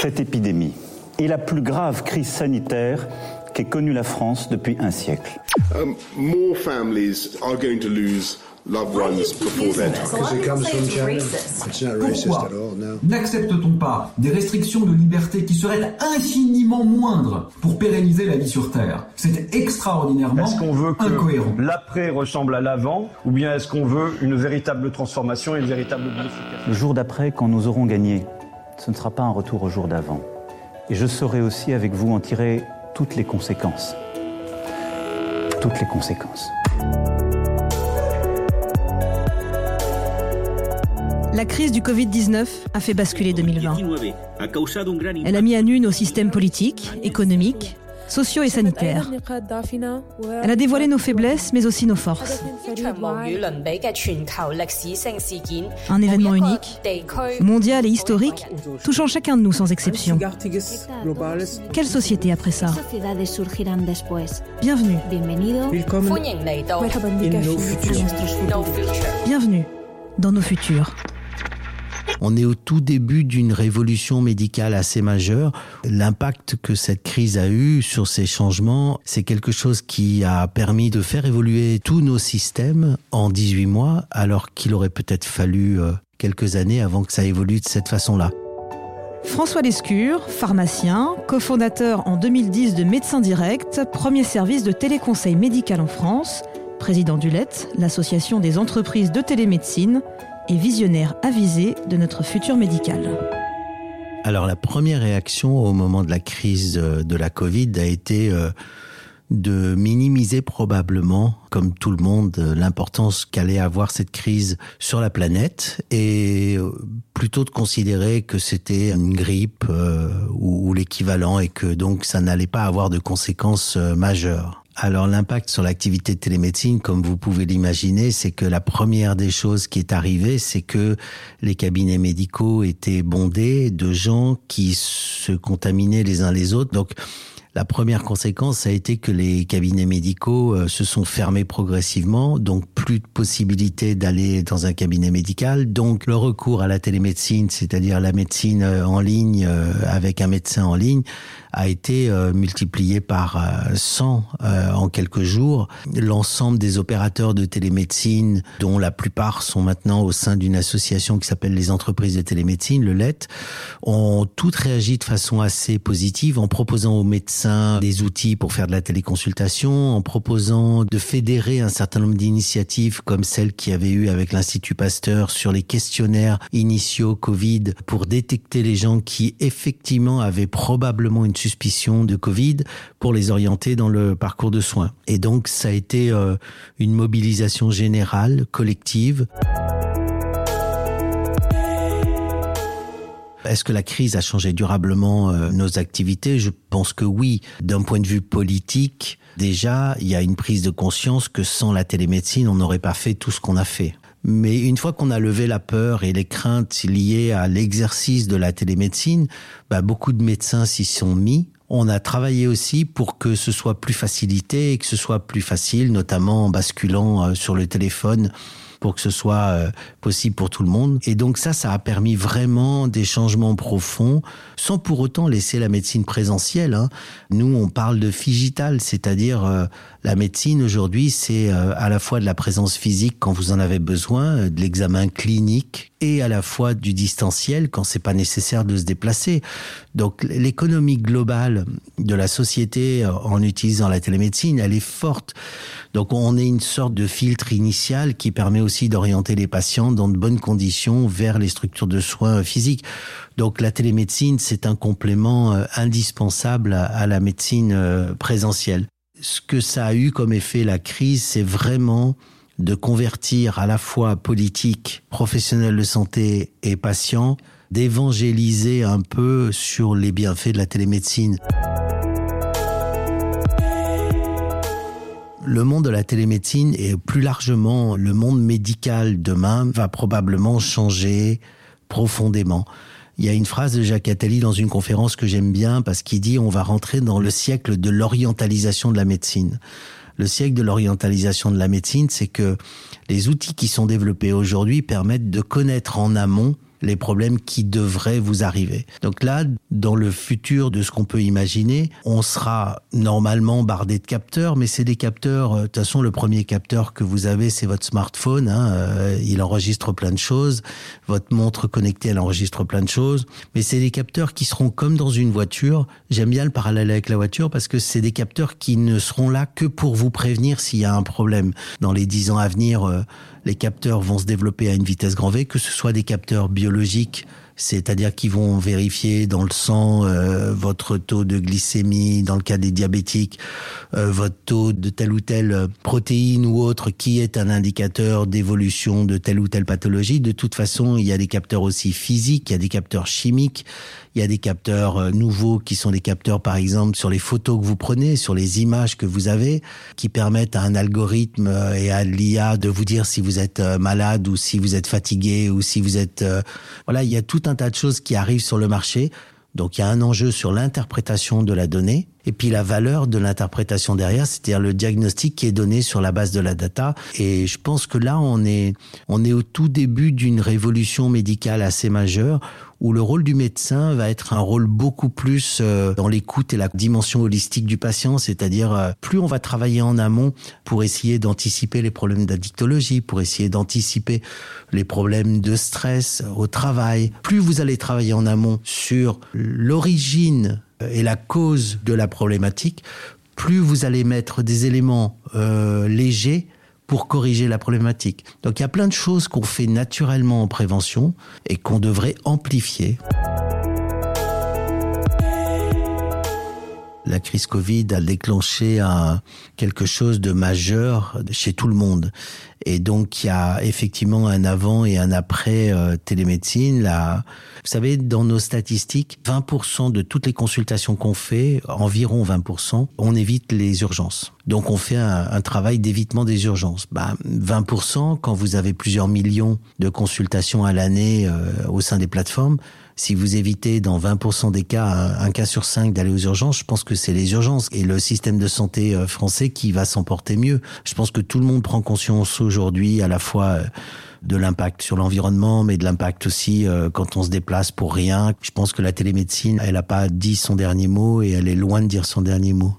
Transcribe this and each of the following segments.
Cette épidémie est la plus grave crise sanitaire qu'ait connue la France depuis un siècle. Um, more families are going to lose Pourquoi n'accepte-t-on pas des restrictions de liberté qui seraient infiniment moindres pour pérenniser la vie sur Terre? C'est extraordinairement Est-ce qu'on veut que l'après ressemble à l'avant ou bien est-ce qu'on veut une véritable transformation et une véritable modification? Le jour d'après, quand nous aurons gagné, ce ne sera pas un retour au jour d'avant. Et je saurai aussi avec vous en tirer toutes les conséquences. Toutes les conséquences. La crise du Covid-19 a fait basculer 2020. Elle a mis à nu nos systèmes politiques, économiques, sociaux et sanitaires. Elle a dévoilé nos faiblesses, mais aussi nos forces. Un événement unique, mondial et historique, touchant chacun de nous sans exception. Quelle société après ça Bienvenue. Bienvenue dans nos futurs. On est au tout début d'une révolution médicale assez majeure. L'impact que cette crise a eu sur ces changements, c'est quelque chose qui a permis de faire évoluer tous nos systèmes en 18 mois, alors qu'il aurait peut-être fallu euh, quelques années avant que ça évolue de cette façon-là. François Lescure, pharmacien, cofondateur en 2010 de Médecins Direct, premier service de téléconseil médical en France, président du LET, l'association des entreprises de télémédecine, et visionnaire avisé de notre futur médical. Alors la première réaction au moment de la crise de la Covid a été euh, de minimiser probablement, comme tout le monde, l'importance qu'allait avoir cette crise sur la planète et euh, plutôt de considérer que c'était une grippe euh, ou, l'équivalent et que donc ça n'allait pas avoir de conséquences majeures. Alors l'impact sur l'activité de télémédecine, comme vous pouvez l'imaginer, c'est que la première des choses qui est arrivée, c'est que les cabinets médicaux étaient bondés de gens qui se contaminaient les uns les autres. La première conséquence a été que les cabinets médicaux euh, se sont fermés progressivement, donc plus de possibilité d'aller dans un cabinet médical, donc le recours à la télémédecine, c'est-à-dire la médecine euh, en ligne euh, avec un médecin en ligne, a été multiplié par 100 euh, euh, en quelques jours. L'ensemble des opérateurs de télémédecine, dont la plupart sont maintenant au sein d'une association qui s'appelle les entreprises de télémédecine, le LET, ont toutes réagi de façon assez positive en proposant aux médecins des outils pour faire de la téléconsultation, en proposant de fédérer un certain nombre d'initiatives comme celle qui avait eu avec l'Institut Pasteur sur les questionnaires initiaux Covid pour détecter les gens qui effectivement avaient probablement une suspicion de Covid pour les orienter dans le parcours de soins. Et donc ça a été euh, une mobilisation générale, collective. Est-ce que la crise a changé durablement euh, nos activités? Je pense que oui. D'un point de vue politique, déjà, il y a une prise de conscience que sans la télémédecine, on n'aurait pas fait tout ce qu'on a fait. Mais une fois qu'on a levé la peur et les craintes liées à l'exercice de la télémédecine, bah, beaucoup de médecins s'y sont mis. On a travaillé aussi pour que ce soit plus facilité et que ce soit plus facile, notamment en basculant euh, sur le téléphone pour que ce soit euh, possible pour tout le monde. Et donc ça, ça a permis vraiment des changements profonds, sans pour autant laisser la médecine présentielle. Hein. Nous, on parle de figital, c'est-à-dire euh, la médecine aujourd'hui, c'est euh, à la fois de la présence physique quand vous en avez besoin, de l'examen clinique, et à la fois du distanciel quand c'est pas nécessaire de se déplacer. Donc l'économie globale de la société en utilisant la télémédecine, elle est forte. Donc on est une sorte de filtre initial qui permet aussi d'orienter les patients dans de bonnes conditions vers les structures de soins physiques. Donc la télémédecine, c'est un complément euh, indispensable à la médecine euh, présentielle. Ce que ça a eu comme effet la crise, c'est vraiment de convertir à la fois politique, professionnels de santé et patients, d'évangéliser un peu sur les bienfaits de la télémédecine. le monde de la télémédecine et plus largement le monde médical demain va probablement changer profondément. Il y a une phrase de Jacques Attali dans une conférence que j'aime bien parce qu'il dit on va rentrer dans le siècle de l'orientalisation de la médecine. Le siècle de l'orientalisation de la médecine, c'est que les outils qui sont développés aujourd'hui permettent de connaître en amont les problèmes qui devraient vous arriver. Donc là, dans le futur de ce qu'on peut imaginer, on sera normalement bardé de capteurs, mais c'est des capteurs, euh, de toute façon, le premier capteur que vous avez, c'est votre smartphone, hein, euh, il enregistre plein de choses, votre montre connectée, elle enregistre plein de choses, mais c'est des capteurs qui seront comme dans une voiture. J'aime bien le parallèle avec la voiture parce que c'est des capteurs qui ne seront là que pour vous prévenir s'il y a un problème. Dans les dix ans à venir, euh, les capteurs vont se développer à une vitesse grand V, que ce soit des capteurs biologiques, logique c'est-à-dire qu'ils vont vérifier dans le sang euh, votre taux de glycémie, dans le cas des diabétiques, euh, votre taux de telle ou telle protéine ou autre qui est un indicateur d'évolution de telle ou telle pathologie. De toute façon, il y a des capteurs aussi physiques, il y a des capteurs chimiques, il y a des capteurs euh, nouveaux qui sont des capteurs, par exemple, sur les photos que vous prenez, sur les images que vous avez, qui permettent à un algorithme et à l'IA de vous dire si vous êtes malade ou si vous êtes fatigué ou si vous êtes... Voilà, il y a tout un un tas de choses qui arrivent sur le marché. Donc il y a un enjeu sur l'interprétation de la donnée et puis la valeur de l'interprétation derrière, c'est-à-dire le diagnostic qui est donné sur la base de la data. Et je pense que là, on est, on est au tout début d'une révolution médicale assez majeure où le rôle du médecin va être un rôle beaucoup plus euh, dans l'écoute et la dimension holistique du patient, c'est-à-dire euh, plus on va travailler en amont pour essayer d'anticiper les problèmes d'addictologie, pour essayer d'anticiper les problèmes de stress au travail, plus vous allez travailler en amont sur l'origine et la cause de la problématique, plus vous allez mettre des éléments euh, légers pour corriger la problématique. Donc il y a plein de choses qu'on fait naturellement en prévention et qu'on devrait amplifier. la crise Covid a déclenché quelque chose de majeur chez tout le monde. Et donc, il y a effectivement un avant et un après euh, télémédecine. Là, vous savez, dans nos statistiques, 20% de toutes les consultations qu'on fait, environ 20%, on évite les urgences. Donc, on fait un, travail d'évitement des urgences. Bah, 20%, quand vous avez plusieurs millions de consultations à l'année euh, au sein des plateformes, si vous évitez dans 20% des cas, un, cas sur cinq d'aller aux urgences, je pense que c'est les urgences et le système de santé euh, français qui va s'en porter mieux. Je pense que tout le monde prend conscience aujourd'hui à la fois euh, de l'impact sur l'environnement, mais de l'impact aussi euh, quand on se déplace pour rien. Je pense que la télémédecine, elle n'a pas dit son dernier mot et elle est loin de dire son dernier mot.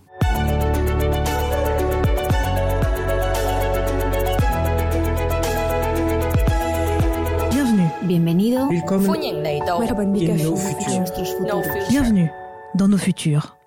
Bienvenue. Dans nos futurs.